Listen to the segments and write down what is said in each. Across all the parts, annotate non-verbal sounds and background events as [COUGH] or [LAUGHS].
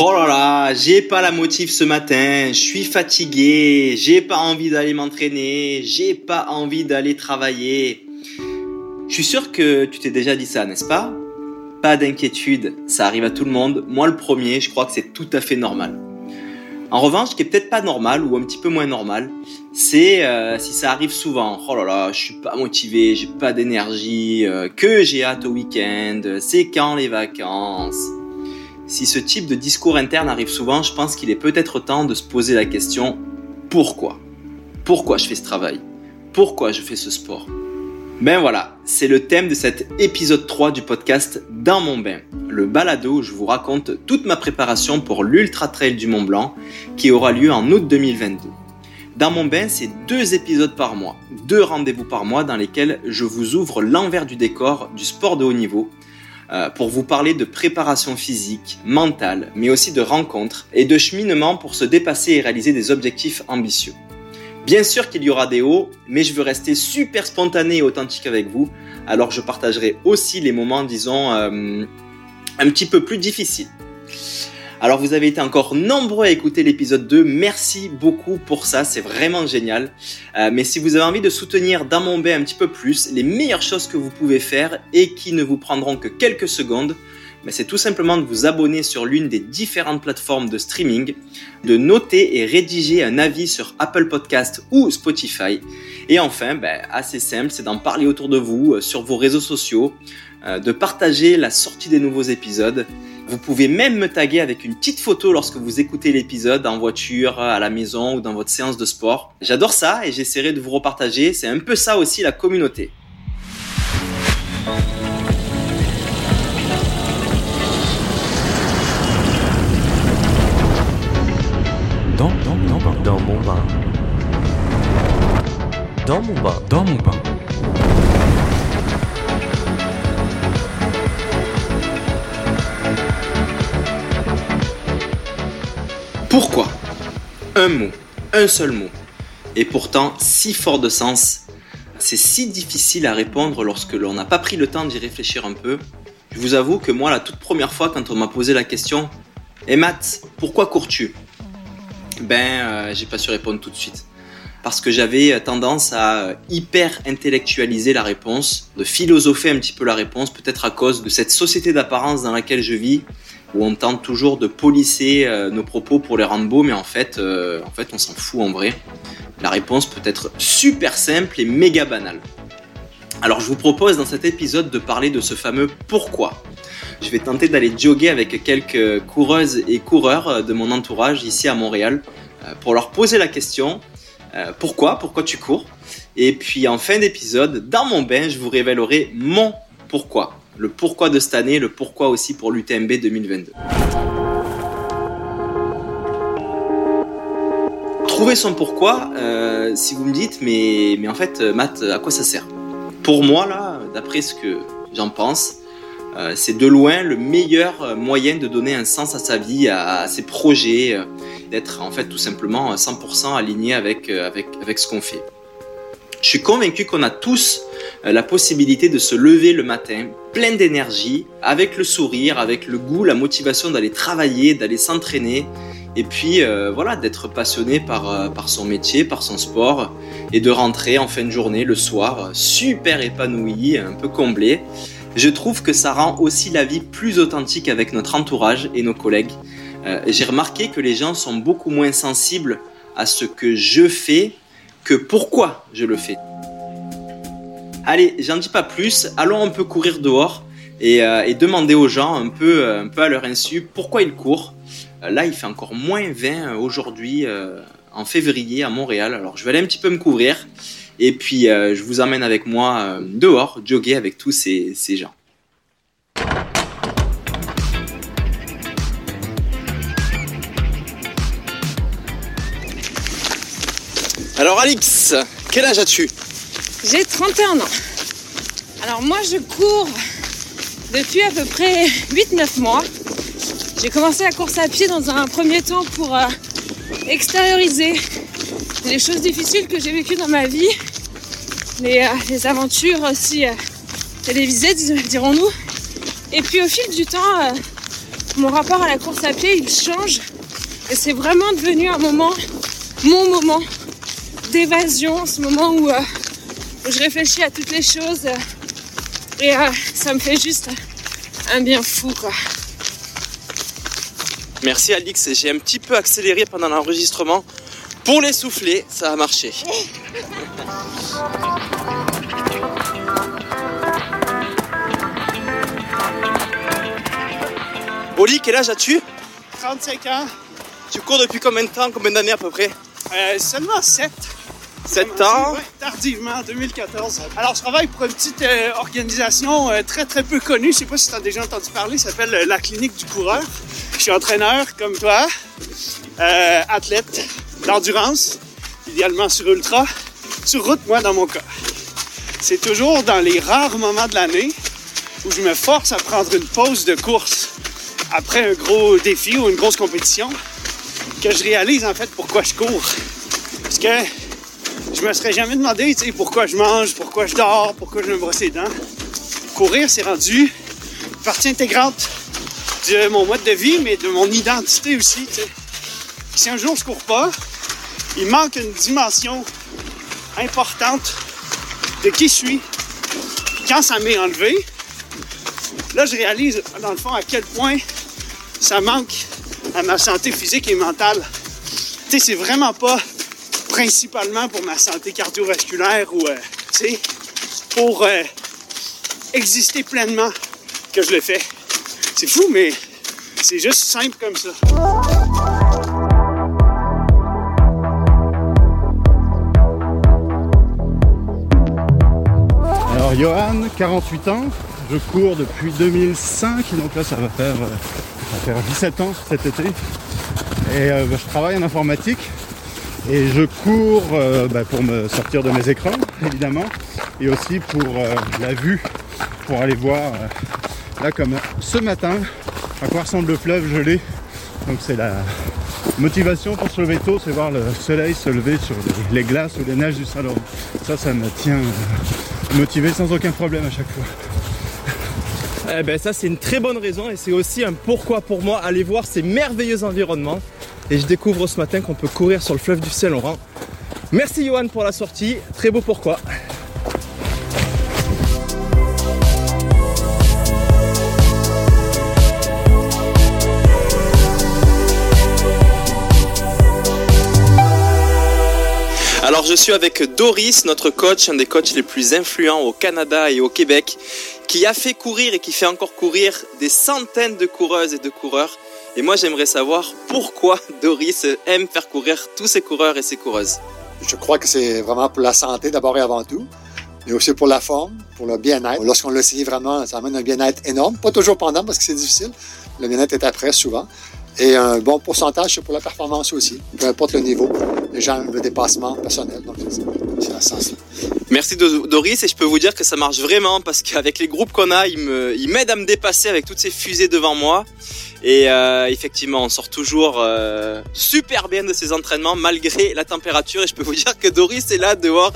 Oh là là, j'ai pas la motive ce matin, je suis fatigué, j'ai pas envie d'aller m'entraîner, j'ai pas envie d'aller travailler. Je suis sûr que tu t'es déjà dit ça, n'est-ce pas? Pas d'inquiétude, ça arrive à tout le monde, moi le premier, je crois que c'est tout à fait normal. En revanche, ce qui est peut-être pas normal ou un petit peu moins normal, c'est euh, si ça arrive souvent. Oh là là, je suis pas motivé, j'ai pas d'énergie, euh, que j'ai hâte au week-end, c'est quand les vacances? Si ce type de discours interne arrive souvent, je pense qu'il est peut-être temps de se poser la question pourquoi? Pourquoi je fais ce travail? Pourquoi je fais ce sport? Ben voilà, c'est le thème de cet épisode 3 du podcast Dans mon bain, le balado où je vous raconte toute ma préparation pour l'Ultra Trail du Mont Blanc qui aura lieu en août 2022. Dans mon bain, c'est deux épisodes par mois, deux rendez-vous par mois dans lesquels je vous ouvre l'envers du décor du sport de haut niveau pour vous parler de préparation physique, mentale, mais aussi de rencontres et de cheminement pour se dépasser et réaliser des objectifs ambitieux. Bien sûr qu'il y aura des hauts, mais je veux rester super spontané et authentique avec vous, alors je partagerai aussi les moments, disons, euh, un petit peu plus difficiles. Alors vous avez été encore nombreux à écouter l'épisode 2, merci beaucoup pour ça, c'est vraiment génial. Euh, mais si vous avez envie de soutenir dans mon bain un petit peu plus, les meilleures choses que vous pouvez faire et qui ne vous prendront que quelques secondes, ben, c'est tout simplement de vous abonner sur l'une des différentes plateformes de streaming, de noter et rédiger un avis sur Apple Podcast ou Spotify. Et enfin, ben, assez simple, c'est d'en parler autour de vous, euh, sur vos réseaux sociaux, euh, de partager la sortie des nouveaux épisodes vous pouvez même me taguer avec une petite photo lorsque vous écoutez l'épisode en voiture, à la maison ou dans votre séance de sport. J'adore ça et j'essaierai de vous repartager. C'est un peu ça aussi la communauté. Dans, dans, dans, dans mon bain. Dans mon bain. Dans mon bain. Pourquoi? Un mot, un seul mot. Et pourtant si fort de sens. C'est si difficile à répondre lorsque l'on n'a pas pris le temps d'y réfléchir un peu. Je vous avoue que moi, la toute première fois, quand on m'a posé la question Et eh Matt, pourquoi cours-tu? Ben, euh, j'ai pas su répondre tout de suite. Parce que j'avais tendance à hyper intellectualiser la réponse, de philosopher un petit peu la réponse, peut-être à cause de cette société d'apparence dans laquelle je vis où on tente toujours de polisser euh, nos propos pour les rendre mais en fait, euh, en fait on s'en fout en vrai. La réponse peut être super simple et méga banale. Alors je vous propose dans cet épisode de parler de ce fameux pourquoi. Je vais tenter d'aller jogger avec quelques coureuses et coureurs de mon entourage ici à Montréal euh, pour leur poser la question pourquoi, pourquoi tu cours? Et puis en fin d'épisode, dans mon bain, je vous révélerai mon pourquoi le pourquoi de cette année, le pourquoi aussi pour l'UTMB 2022. Trouver son pourquoi, euh, si vous me dites, mais, mais en fait, euh, Matt, à quoi ça sert? Pour moi, là, d'après ce que j'en pense, euh, c'est de loin le meilleur moyen de donner un sens à sa vie, à, ses projets, d'être en fait tout simplement 100% aligné avec, avec, avec ce qu'on fait. Je suis convaincu qu'on a tous la possibilité de se lever le matin plein d'énergie, avec le sourire, avec le goût, la motivation d'aller travailler, d'aller s'entraîner, et puis euh, voilà, d'être passionné par, euh, par son métier, par son sport, et de rentrer en fin de journée, le soir, super épanoui, un peu comblé. Je trouve que ça rend aussi la vie plus authentique avec notre entourage et nos collègues. Euh, j'ai remarqué que les gens sont beaucoup moins sensibles à ce que je fais que pourquoi je le fais. Allez, j'en dis pas plus, allons un peu courir dehors et, euh, demander aux gens un peu, euh, un peu à leur insu pourquoi ils courent. Euh, là, il fait encore moins 20 aujourd'hui en février à Montréal, alors je vais aller un petit peu me couvrir et puis je vous emmène avec moi dehors, jogger avec tous ces, ces gens. Alors Alix, quel âge as-tu? J'ai 31 ans. Alors moi je cours depuis à peu près 8-9 mois. J'ai commencé la course à pied dans un premier temps pour euh, extérioriser les choses difficiles que j'ai vécues dans ma vie, les, euh, aventures aussi euh, télévisées dirons-nous. Et puis au fil du temps, mon rapport à la course à pied, il change. Et c'est vraiment devenu un moment, mon moment d'évasion, ce moment où, je réfléchis à toutes les choses. et euh, ça me fait juste un bien fou, quoi. Merci Alix, j'ai un petit peu accéléré pendant l'enregistrement. Pour les souffler, ça a marché. [LAUGHS] Oli, quel âge as-tu? 35 ans, Tu cours depuis combien de temps, combien d'années à peu près? Euh, seulement 7. 7 ans. tardivement, en 2014. Alors, je travaille pour une petite euh, organisation euh, très, très peu connue. Je sais pas si tu as déjà entendu parler. Ça s'appelle euh, la Clinique du Coureur. Je suis entraîneur, comme toi, euh, athlète d'endurance, idéalement sur ultra, sur route, moi, dans mon cas. C'est toujours dans les rares moments de l'année où je me force à prendre une pause de course après un gros défi ou une grosse compétition que je réalise en fait pourquoi je cours. Parce que je me serais jamais demandé pourquoi je mange, pourquoi je dors, pourquoi je me brosse les dents. Courir, c'est rendu partie intégrante de mon mode de vie, mais de mon identité aussi. Si un jour je cours pas, il manque une dimension importante de qui je suis. Quand ça m'est enlevé, là je réalise dans le fond à quel point ça manque à ma santé physique et mentale. C'est vraiment pas principalement pour ma santé cardiovasculaire ou, euh, tu sais, pour euh, exister pleinement que je le fais. C'est fou, mais c'est juste simple comme ça. Alors Johan, 48 ans, je cours depuis 2005, donc là ça va faire, euh, ça va faire 17 ans cet été. Et bah, je travaille en informatique et je cours euh, bah, pour me sortir de mes écrans évidemment et aussi pour euh, la vue, pour aller voir euh, là comme ce matin à quoi ressemble le fleuve gelé. Donc c'est la motivation pour se lever tôt, c'est voir le soleil se lever sur les, glaces ou les neiges du Saint-Laurent. Ça, ça me tient motivé sans aucun problème à chaque fois. Eh ben ça c'est une très bonne raison et c'est aussi un pourquoi pour moi aller voir ces merveilleux environnements. Et je découvre ce matin qu'on peut courir sur le fleuve du Saint-Laurent. Merci Johan pour la sortie, très beau pourquoi. Alors je suis avec Doris, notre coach, un des coachs les plus influents au Canada et au Québec, qui a fait courir et qui fait encore courir des centaines de coureuses et de coureurs. Et moi j'aimerais savoir pourquoi [LAUGHS] Doris aime faire courir tous ces coureurs et ces coureuses. Je crois que c'est vraiment pour la santé d'abord et avant tout, mais aussi pour la forme, pour le bien-être. Lorsqu'on l'essaye vraiment, ça amène un bien-être énorme. Pas toujours pendant parce que c'est difficile. Le bien-être est après souvent. Et un bon pourcentage, c'est pour la performance aussi, peu importe le niveau. Les gens, le dépassement personnel. Donc, c'est ce sens-là. Merci Do- Doris et je peux vous dire que ça marche vraiment parce qu'avec les groupes qu'on a, ils m'aident à me dépasser avec toutes ces fusées devant moi. Et euh, effectivement, on sort toujours euh, super bien de ces entraînements malgré la température. Et je peux vous dire que Doris est là dehors.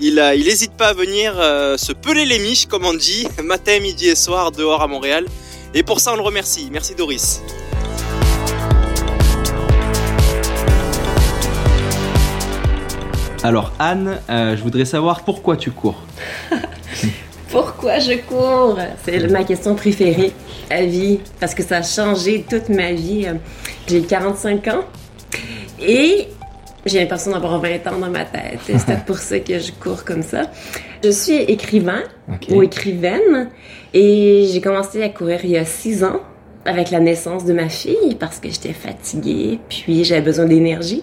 Il euh, il hésite pas à venir euh, se peler les miches, comme on dit, [LAUGHS] matin, midi et soir dehors à Montréal. Et pour ça, on le remercie. Merci Doris. Alors Anne, euh, je voudrais savoir pourquoi tu cours. [LAUGHS] Pourquoi je cours? C'est ma question préférée à vie parce que ça a changé toute ma vie. J'ai 45 ans et j'ai l'impression d'avoir 20 ans dans ma tête. C'est peut-être [LAUGHS] pour ça que je cours comme ça. Je suis écrivain ou écrivaine et j'ai commencé à courir il y a 6 ans avec la naissance de ma fille parce que j'étais fatiguée puis j'avais besoin d'énergie.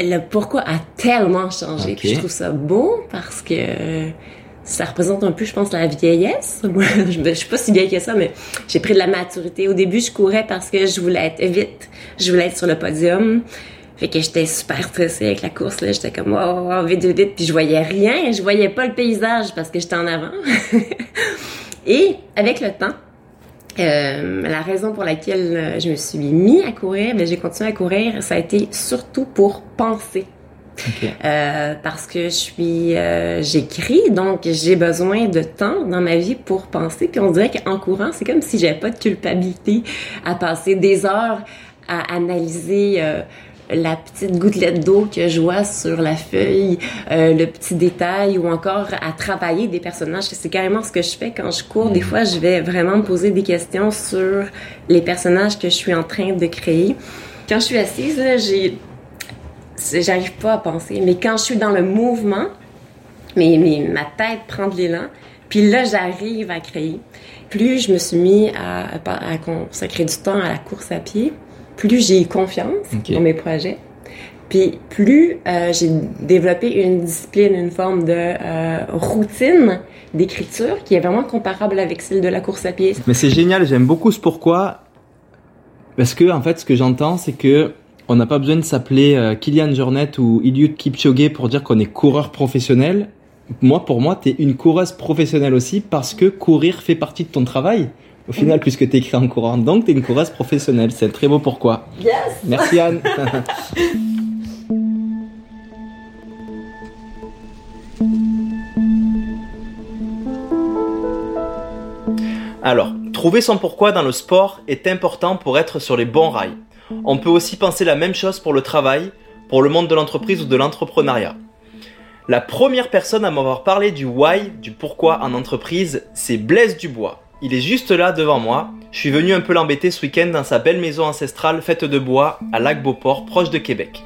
Le pourquoi a tellement changé. Ok. Puis je trouve ça beau parce que ça représente un peu, je pense, la vieillesse. [LAUGHS] Je, je suis pas si vieille que ça, mais j'ai pris de la maturité. Au début, je courais parce que je voulais être vite. Je voulais être sur le podium. Fait que j'étais super stressée avec la course, là. J'étais comme, wow, wow, wow, vite, vite, vite. Puis je voyais rien. Je voyais pas le paysage parce que j'étais en avant. [LAUGHS] Et avec le temps, euh, la raison pour laquelle euh, je me suis mis à courir, ben, j'ai continué à courir, ça a été surtout pour penser. Euh, parce que je suis, euh, j'écris, donc j'ai besoin de temps dans ma vie pour penser. Puis on dirait qu'en courant, c'est comme si j'avais pas de culpabilité à passer des heures à analyser euh, la petite gouttelette d'eau que je vois sur la feuille, euh, le petit détail ou encore à travailler des personnages. C'est carrément ce que je fais quand je cours. Des fois, je vais vraiment me poser des questions sur les personnages que je suis en train de créer. Quand je suis assise, j'ai j'arrive pas à penser. Mais quand je suis dans le mouvement, mais, mais ma tête prend de l'élan, puis là, j'arrive à créer. Plus je me suis mis à, à, consacrer du temps à la course à pied, plus j'ai eu confiance dans mes projets. Puis plus euh, j'ai développé une discipline, une forme de euh, routine d'écriture qui est vraiment comparable avec celle de la course à pied. Mais c'est génial, j'aime beaucoup ce pourquoi. Parce que en fait, ce que j'entends, c'est que on n'a pas besoin de s'appeler euh, Kylian Jornet ou Eliud Kipchoge pour dire qu'on est coureur professionnel. Moi, pour moi, tu es une coureuse professionnelle aussi parce que courir fait partie de ton travail. Au final, puisque tu écrit en courant, donc tu es une coureuse professionnelle. C'est très beau pourquoi. Yes Merci Anne. [LAUGHS] Alors, trouver son pourquoi dans le sport est important pour être sur les bons rails. On peut aussi penser la même chose pour le travail, pour le monde de l'entreprise ou de l'entrepreneuriat. La première personne à m'avoir parlé du why, du pourquoi en entreprise, c'est Blaise Dubois. Il est juste là devant moi. Je suis venu un peu l'embêter ce week-end dans sa belle maison ancestrale faite de bois à Lac-Beauport, proche de Québec.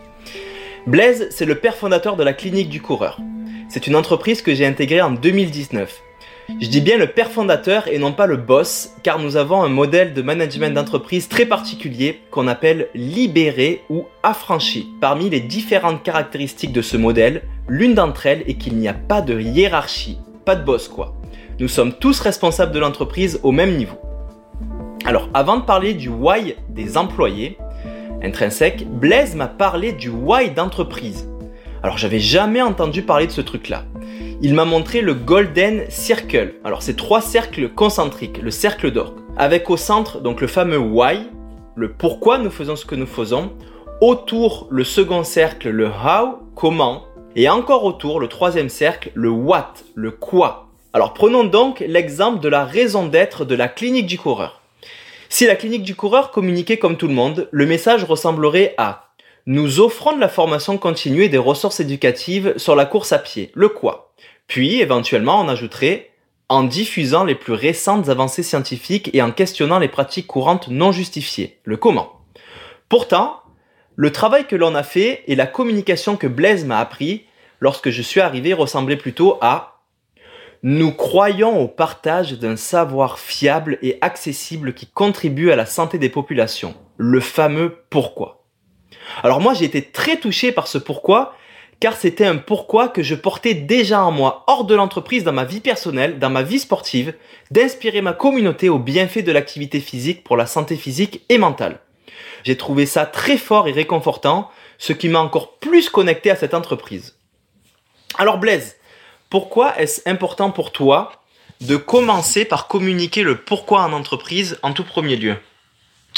Blaise, c'est le père fondateur de la clinique du coureur. C'est une entreprise que j'ai intégrée en 2019. Je dis bien le père fondateur et non pas le boss, car nous avons un modèle de management d'entreprise très particulier qu'on appelle libéré ou affranchi. Parmi les différentes caractéristiques de ce modèle, l'une d'entre elles est qu'il n'y a pas de hiérarchie, pas de boss quoi. Nous sommes tous responsables de l'entreprise au même niveau. Alors, avant de parler du why des employés intrinsèques, Blaise m'a parlé du why d'entreprise. Alors, j'avais jamais entendu parler de ce truc-là. Il m'a montré le Golden Circle. Alors, c'est trois cercles concentriques, le cercle d'or, avec au centre donc le fameux why, le pourquoi nous faisons ce que nous faisons, autour le second cercle, le how, comment, et encore autour le troisième cercle, le what, le quoi, alors prenons donc l'exemple de la raison d'être de la clinique du coureur. Si la clinique du coureur communiquait comme tout le monde, le message ressemblerait à nous offrons de la formation continue et des ressources éducatives sur la course à pied, le quoi? Puis éventuellement on ajouterait en diffusant les plus récentes avancées scientifiques et en questionnant les pratiques courantes non justifiées, le comment? Pourtant, le travail que l'on a fait et la communication que Blaise m'a appris lorsque je suis arrivé ressemblait plutôt à nous croyons au partage d'un savoir fiable et accessible qui contribue à la santé des populations, le fameux pourquoi. Alors moi j'ai été très touché par ce pourquoi, car c'était un pourquoi que je portais déjà en moi, hors de l'entreprise, dans ma vie personnelle, dans ma vie sportive, d'inspirer ma communauté au bienfait de l'activité physique pour la santé physique et mentale. J'ai trouvé ça très fort et réconfortant, ce qui m'a encore plus connecté à cette entreprise. Alors Blaise, pourquoi est-ce important pour toi de commencer par communiquer le pourquoi en entreprise en tout premier lieu?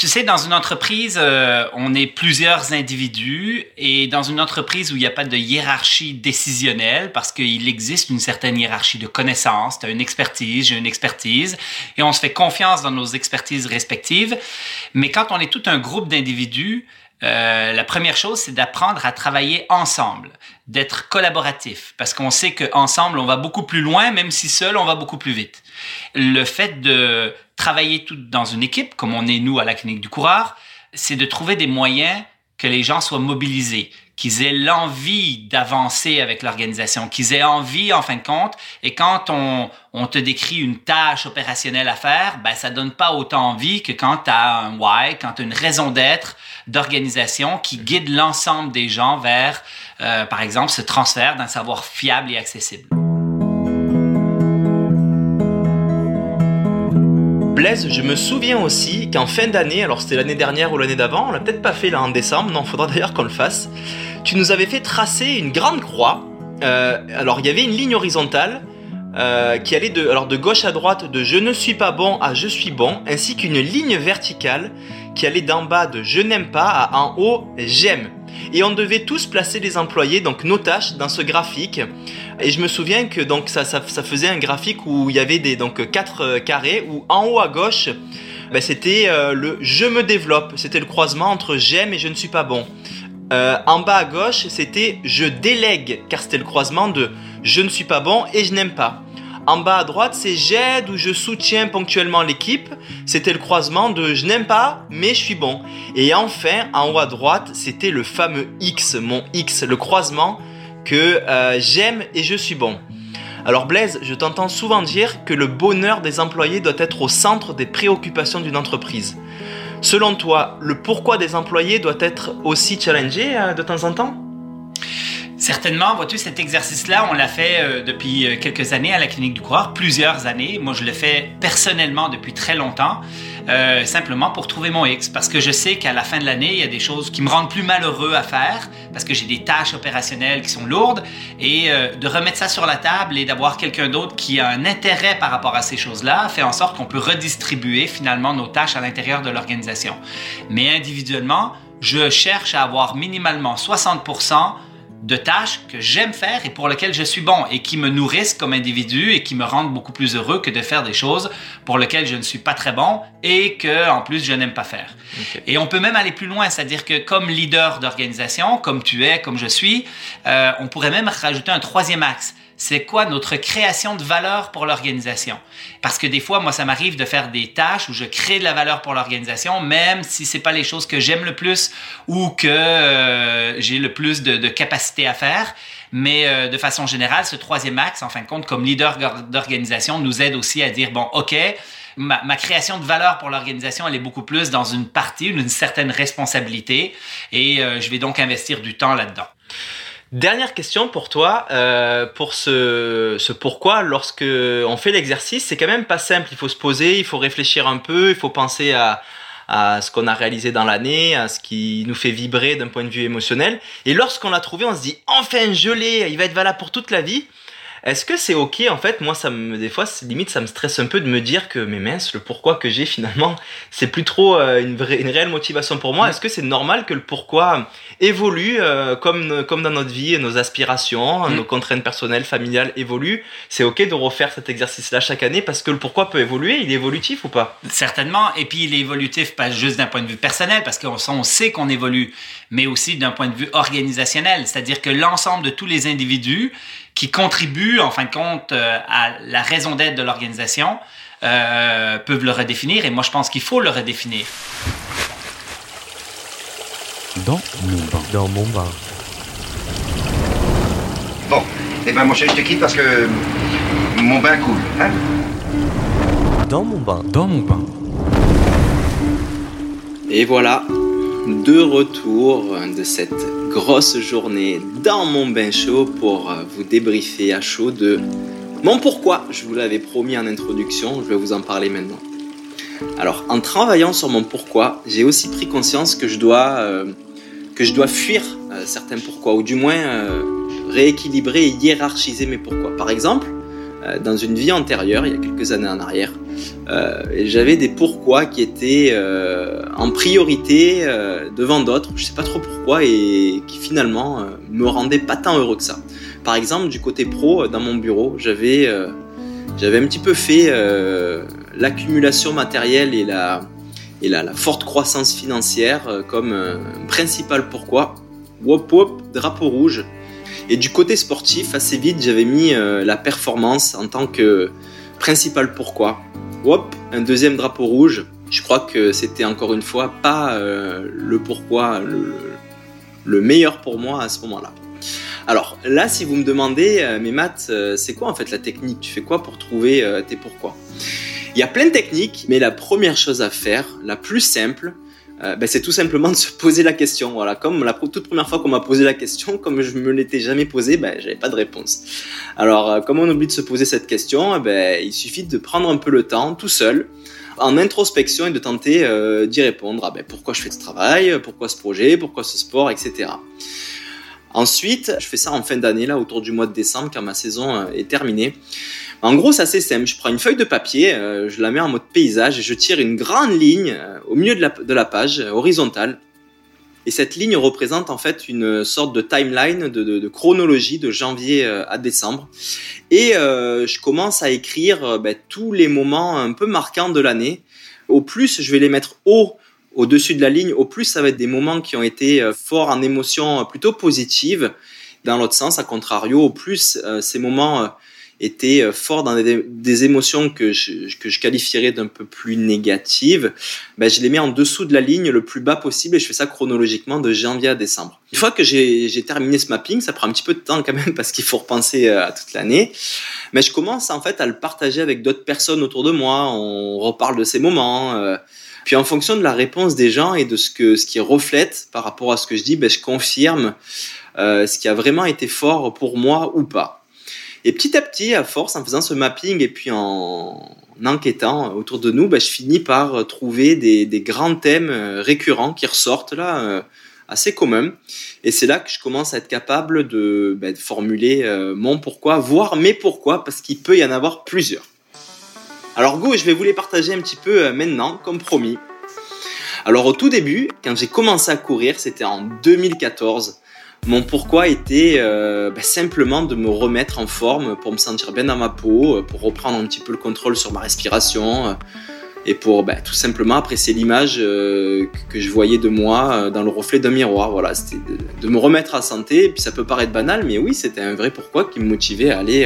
Tu sais, dans une entreprise, euh, on est plusieurs individus et dans une entreprise où il n'y a pas de hiérarchie décisionnelle, parce qu'il existe une certaine hiérarchie de connaissances, tu as une expertise, j'ai une expertise, et on se fait confiance dans nos expertises respectives. Mais quand on est tout un groupe d'individus, euh, la première chose, c'est d'apprendre à travailler ensemble, d'être collaboratif, parce qu'on sait qu'ensemble, on va beaucoup plus loin, même si seul, on va beaucoup plus vite. Le fait de travailler tout dans une équipe, comme on est nous à la clinique du coureur, c'est de trouver des moyens que les gens soient mobilisés, qu'ils aient l'envie d'avancer avec l'organisation, qu'ils aient envie en fin de compte. Et quand on, te décrit une tâche opérationnelle à faire, ben ça donne pas autant envie que quand tu as un why, quand tu as une raison d'être d'organisation qui guide l'ensemble des gens vers, euh, par exemple, ce transfert d'un savoir fiable et accessible. Blaise, je me souviens aussi qu'en fin d'année, alors c'était l'année dernière ou l'année d'avant, on l'a peut-être pas fait là en décembre, non, faudra d'ailleurs qu'on le fasse. Tu nous avais fait tracer une grande croix. Euh, alors il y avait une ligne horizontale euh, qui allait de, alors de gauche à droite de je ne suis pas bon à je suis bon, ainsi qu'une ligne verticale qui allait d'en bas de je n'aime pas à en haut j'aime. et on devait tous placer les employés, donc nos tâches, dans ce graphique. Et je me souviens que donc ça, ça, faisait un graphique où il y avait des donc quatre euh, carrés où en haut à gauche, ben, c'était euh, le je me développe, c'était le croisement entre j'aime et je ne suis pas bon. Euh, en bas à gauche, c'était je délègue, car c'était le croisement de je ne suis pas bon et je n'aime pas. En bas à droite, c'est j'aide ou je soutiens ponctuellement l'équipe. C'était le croisement de je n'aime pas, mais je suis bon. Et enfin, en haut à droite, c'était le fameux X, mon X, le croisement que euh, j'aime et je suis bon. Alors Blaise, je t'entends souvent dire que le bonheur des employés doit être au centre des préoccupations d'une entreprise. Selon toi, le pourquoi des employés doit être aussi challengé euh, de temps en temps? Certainement, vois-tu, cet exercice-là, on l'a fait euh, depuis euh, quelques années à la clinique du coureur, plusieurs années. Moi, je le fais personnellement depuis très longtemps, euh, simplement pour trouver mon X, parce que je sais qu'à la fin de l'année, il y a des choses qui me rendent plus malheureux à faire, parce que j'ai des tâches opérationnelles qui sont lourdes, et de remettre ça sur la table et d'avoir quelqu'un d'autre qui a un intérêt par rapport à ces choses-là, fait en sorte qu'on peut redistribuer finalement nos tâches à l'intérieur de l'organisation. Mais individuellement, je cherche à avoir minimalement 60 de tâches que j'aime faire et pour lesquelles je suis bon et qui me nourrissent comme individu et qui me rendent beaucoup plus heureux que de faire des choses pour lesquelles je ne suis pas très bon et que en plus je n'aime pas faire. Et on peut même aller plus loin, c'est-à-dire que comme leader d'organisation, comme tu es, comme je suis, euh, on pourrait même rajouter un troisième axe. C'est quoi notre création de valeur pour l'organisation? Parce que des fois, moi, ça m'arrive de faire des tâches où je crée de la valeur pour l'organisation, même si c'est pas les choses que j'aime le plus ou que euh, j'ai le plus de, de capacité à faire. Mais euh, de façon générale, ce troisième axe, en fin de compte, comme leader d'organisation, nous aide aussi à dire, bon, OK, ma, ma création de valeur pour l'organisation, elle est beaucoup plus dans une partie, une certaine responsabilité, et euh, je vais donc investir du temps là-dedans. Dernière question pour toi, euh, pour ce, pourquoi, lorsque on fait l'exercice, c'est quand même pas simple. Il faut se poser, il faut réfléchir un peu, il faut penser à, à ce qu'on a réalisé dans l'année, à ce qui nous fait vibrer d'un point de vue émotionnel. Et lorsqu'on l'a trouvé, on se dit enfin je l'ai, il va être valable pour toute la vie. Est-ce que c'est ok en fait Moi, ça me, des fois, c'est- limite, ça me stresse un peu de me dire que mais mince, le pourquoi que j'ai finalement, c'est plus trop euh, une vraie, une réelle motivation pour moi. Est-ce que c'est normal que le pourquoi évolue euh, comme comme dans notre vie, nos aspirations, Mm. nos contraintes personnelles, familiales évoluent? C'est ok de refaire cet exercice-là chaque année parce que le pourquoi peut évoluer. Il est évolutif ou pas? Certainement. Et puis, il est évolutif, pas juste d'un point de vue personnel, parce qu'on on sait qu'on évolue, mais aussi d'un point de vue organisationnel. C'est-à-dire que l'ensemble de tous les individus qui contribuent, en fin de compte, euh, à la raison d'être de l'organisation, euh, peuvent le redéfinir. Et moi, je pense qu'il faut le redéfinir. Dans mon bain. Dans mon bain. Bon, eh ben mon cher, je te quitte parce que mon bain coule. Hein? Dans mon bain. Dans mon bain. Et voilà, de retour de cette grosse journée dans mon bain chaud pour euh, vous débriefer à chaud de mon pourquoi. Je vous l'avais promis en introduction, je vais vous en parler maintenant. Alors, en travaillant sur mon pourquoi, j'ai aussi pris conscience que je dois, euh, que je dois fuir euh, certains pourquoi, ou du moins rééquilibrer et hiérarchiser mes pourquoi. Par exemple, dans une vie antérieure, il y a quelques années en arrière, euh, j'avais des pourquoi qui étaient euh, en priorité euh, devant d'autres, je sais pas trop pourquoi, et qui finalement euh, me rendaient pas tant heureux que ça. Par exemple, du côté pro, euh, dans mon bureau, j'avais euh, j'avais un petit peu fait euh, l'accumulation matérielle et la et la, la forte croissance financière euh, comme euh, principal pourquoi. Wop wop, drapeau rouge. Et du côté sportif, assez vite, j'avais mis euh, la performance en tant que principal pourquoi. Hop, un deuxième drapeau rouge. Je crois que c'était encore une fois pas euh, le pourquoi le, le meilleur pour moi à ce moment-là. Alors là, si vous me demandez, euh, mais Matt, euh, c'est quoi en fait la technique? Tu fais quoi pour trouver tes pourquoi? Il y a plein de techniques, mais la première chose à faire, la plus simple, euh, ben, c'est tout simplement de se poser la question. Voilà, comme la toute première fois qu'on m'a posé la question, comme je me l'étais jamais posée, ben, j'avais pas de réponse. Alors, euh, comme on oublie de se poser cette question, eh ben, il suffit de prendre un peu le temps, tout seul, en introspection et de tenter euh, d'y répondre. Ah ben, pourquoi je fais ce travail? Pourquoi ce projet? Pourquoi ce sport? Etc. Ensuite, je fais ça en fin d'année, là, autour du mois de décembre, quand ma saison est terminée. En gros, c'est assez simple. Je prends une feuille de papier, euh, je la mets en mode paysage et je tire une grande ligne euh, au milieu de la, page, euh, horizontale. Et cette ligne représente en fait une sorte de timeline, de, chronologie de janvier à décembre. Et je commence à écrire ben, tous les moments un peu marquants de l'année. Au plus, je vais les mettre haut au-dessus de la ligne, au plus ça va être des moments qui ont été forts en émotions plutôt positives. Dans l'autre sens, à contrario, au plus ces moments étaient euh, forts dans des, émotions que je, que je qualifierais d'un peu plus négatives, ben, je les mets en dessous de la ligne le plus bas possible et je fais ça chronologiquement de janvier à décembre. Une fois que j'ai terminé ce mapping, ça prend un petit peu de temps quand même [LAUGHS] parce qu'il faut repenser euh, à toute l'année, mais je commence en fait à le partager avec d'autres personnes autour de moi, on reparle de ces moments. Euh, puis en fonction de la réponse des gens et de ce que ce qui reflète par rapport à ce que je dis, ben, je confirme euh, ce qui a vraiment été fort pour moi ou pas. Et petit à petit, à force, en faisant ce mapping et puis en, enquêtant autour de nous, bah, je finis par trouver des, grands thèmes euh, récurrents qui ressortent là, euh, assez communs. Et c'est là que je commence à être capable de, de formuler euh, mon pourquoi, voire mes pourquoi, parce qu'il peut y en avoir plusieurs. Alors go, je vais vous les partager un petit peu maintenant, comme promis. Alors au tout début, quand j'ai commencé à courir, c'était en 2014. Mon pourquoi était euh, bah, simplement de me remettre en forme pour me sentir bien dans ma peau, euh, pour reprendre un petit peu le contrôle sur ma respiration euh, et pour bah, tout simplement apprécier l'image que je voyais de moi dans le reflet d'un miroir. Voilà, c'était de, me remettre à santé. Puis ça peut paraître banal, mais oui, c'était un vrai pourquoi qui me motivait à aller,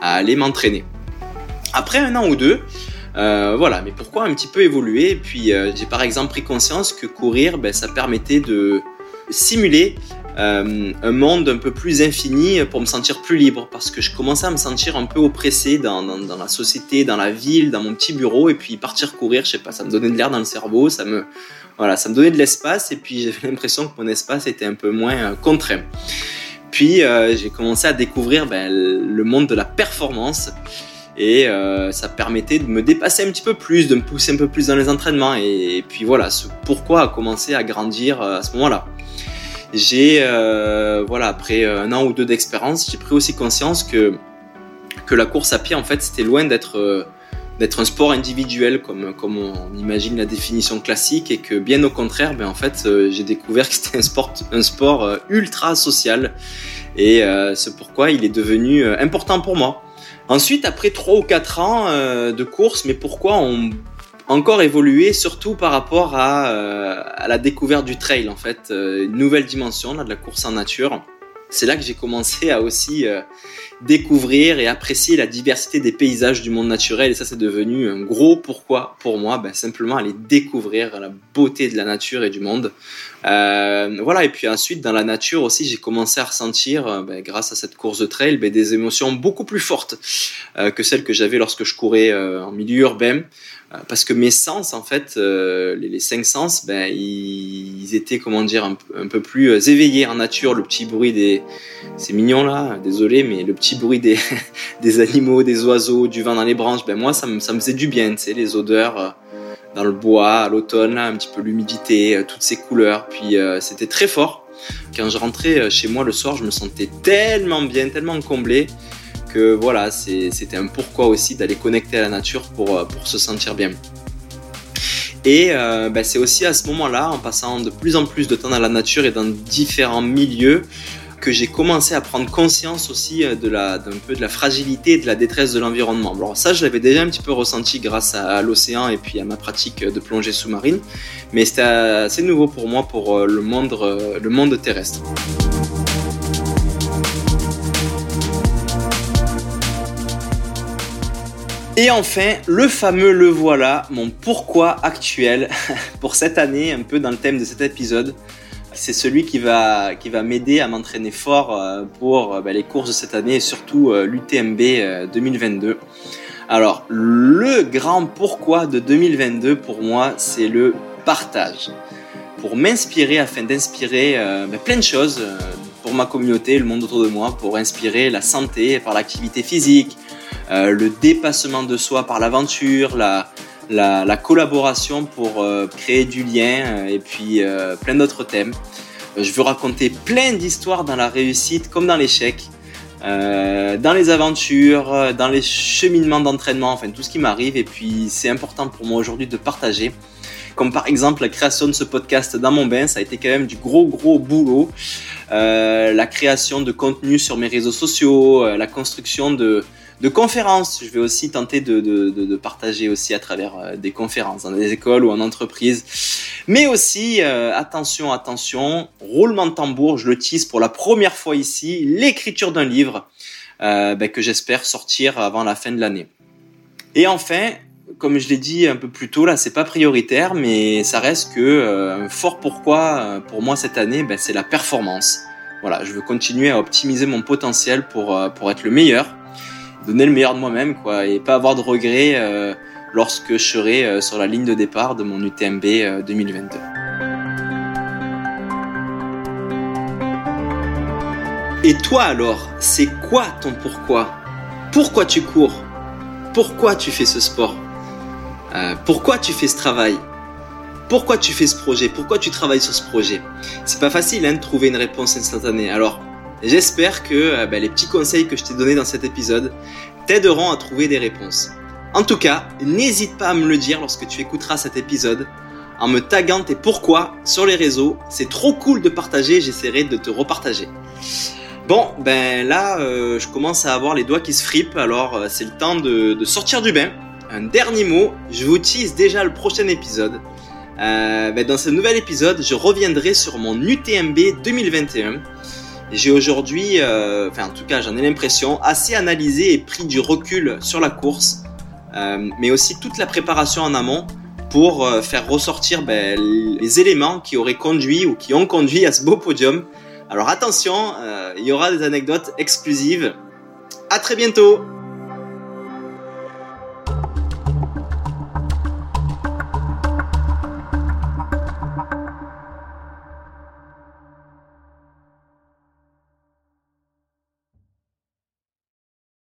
à aller m'entraîner. Après un an ou deux, voilà, mais pourquoi un petit peu évolué. Et puis j'ai par exemple pris conscience que courir, ben, ça permettait de simuler euh, un monde un peu plus infini pour me sentir plus libre parce que je commençais à me sentir un peu oppressé dans, dans, dans, la société, dans la ville, dans mon petit bureau et puis partir courir, je sais pas, ça me donnait de l'air dans le cerveau, ça me voilà, ça me donnait de l'espace et puis [LAUGHS] j'avais l'impression que mon espace était un peu moins euh, contraint. Puis euh, j'ai commencé à découvrir ben, le monde de la performance et euh, ça permettait de me dépasser un petit peu plus, de me pousser un peu plus dans les entraînements et, et puis voilà, ce pourquoi a commencé à grandir à ce moment-là j'ai euh, voilà après un an ou deux d'expérience, j'ai pris aussi conscience que que la course à pied en fait c'était loin d'être euh, d'être un sport individuel comme comme on imagine la définition classique et que bien au contraire ben en fait euh, j'ai découvert que c'était un sport un sport euh, ultra social et c'est pourquoi il est devenu important pour moi. Ensuite après trois ou quatre ans de course mais pourquoi on encore évolué, surtout par rapport à, euh, à, la découverte du trail, en fait, euh, une nouvelle dimension là, de la course en nature. C'est là que j'ai commencé à aussi euh, découvrir et apprécier la diversité des paysages du monde naturel. Et ça, c'est devenu un gros pourquoi pour moi. Ben, simplement aller découvrir la beauté de la nature et du monde. Euh, voilà. Et puis ensuite, dans la nature aussi, j'ai commencé à ressentir, ben, grâce à cette course de trail, ben, des émotions beaucoup plus fortes que celles que j'avais lorsque je courais en milieu urbain. Euh, parce que mes sens, en fait, euh, les, cinq sens, ben, ils, étaient, comment dire, un, peu plus euh, éveillés en nature. Le petit bruit des... C'est mignon là, désolé, mais le petit bruit des, [LAUGHS] des animaux, des oiseaux, du vent dans les branches, ben moi, ça me, ça me faisait du bien, tu sais, les odeurs dans le bois, à l'automne, un petit peu l'humidité, toutes ces couleurs. Puis c'était très fort. Quand je rentrais chez moi le soir, je me sentais tellement bien, tellement comblé voilà, c'était un pourquoi aussi d'aller connecter à la nature pour, euh, pour se sentir bien. Et euh, ben, c'est aussi à ce moment-là, en passant de plus en plus de temps dans la nature et dans différents milieux, que j'ai commencé à prendre conscience aussi euh, de la, d'un peu de la fragilité et de la détresse de l'environnement. Alors ça, je l'avais déjà un petit peu ressenti grâce à, l'océan et puis à ma pratique de plongée sous-marine, mais c'était assez nouveau pour moi pour le monde, le monde terrestre. Et enfin, le fameux le voilà, mon pourquoi actuel [LAUGHS] pour cette année, un peu dans le thème de cet épisode. C'est celui qui va, qui va m'aider à m'entraîner fort euh, pour euh, bah, les courses de cette année et surtout euh, l'UTMB 2022. Alors, le grand pourquoi de 2022 pour moi, c'est le partage. Pour m'inspirer, afin d'inspirer bah, plein de choses pour ma communauté, le monde autour de moi, pour inspirer la santé par l'activité physique, le dépassement de soi par l'aventure, la, la, collaboration pour euh, créer du lien euh, et puis plein d'autres thèmes. Je veux raconter plein d'histoires dans la réussite comme dans l'échec. euh, dans les aventures, dans les cheminements d'entraînement, enfin tout ce qui m'arrive. Et puis c'est important pour moi aujourd'hui de partager. Comme par exemple la création de ce podcast dans mon bain, ça a été quand même du gros gros boulot. Euh, la création de contenu sur mes réseaux sociaux, euh, la construction de, de conférences. Je vais aussi tenter de, de, de, partager aussi à travers euh, des conférences dans des écoles ou en entreprise. Mais aussi, attention, attention, roulement de tambour, je le tease pour la première fois ici, l'écriture d'un livre euh, ben, que j'espère sortir avant la fin de l'année. Et enfin, comme je l'ai dit un peu plus tôt, là, c'est pas prioritaire, mais ça reste que euh, fort pourquoi euh, pour moi cette année, ben, c'est la performance. Voilà, je veux continuer à optimiser mon potentiel pour, euh, pour être le meilleur, donner le meilleur de moi-même, quoi, et pas avoir de regrets lorsque je serai sur la ligne de départ de mon UTMB 2022. Et toi alors, c'est quoi ton pourquoi? Pourquoi tu cours? Pourquoi tu fais ce sport? Euh, pourquoi tu fais ce travail? Pourquoi tu fais ce projet? Pourquoi tu travailles sur ce projet? C'est pas facile hein, de trouver une réponse instantanée. Alors, j'espère que euh, ben, les petits conseils que je t'ai donnés dans cet épisode t'aideront à trouver des réponses. En tout cas, n'hésite pas à me le dire lorsque tu écouteras cet épisode en me taguant tes pourquoi sur les réseaux. C'est trop cool de partager, j'essaierai de te repartager. Bon, ben là, euh, je commence à avoir les doigts qui se fripent, alors c'est le temps de sortir du bain un dernier mot, je vous tease déjà le prochain épisode. Euh, ben, dans ce nouvel épisode, je reviendrai sur mon UTMB 2021. J'ai aujourd'hui, euh, enfin en tout cas j'en ai l'impression, assez analysé et pris du recul sur la course, euh, mais aussi toute la préparation en amont pour faire ressortir ben, les éléments qui auraient conduit ou qui ont conduit à ce beau podium. Alors attention, il y aura des anecdotes exclusives. À très bientôt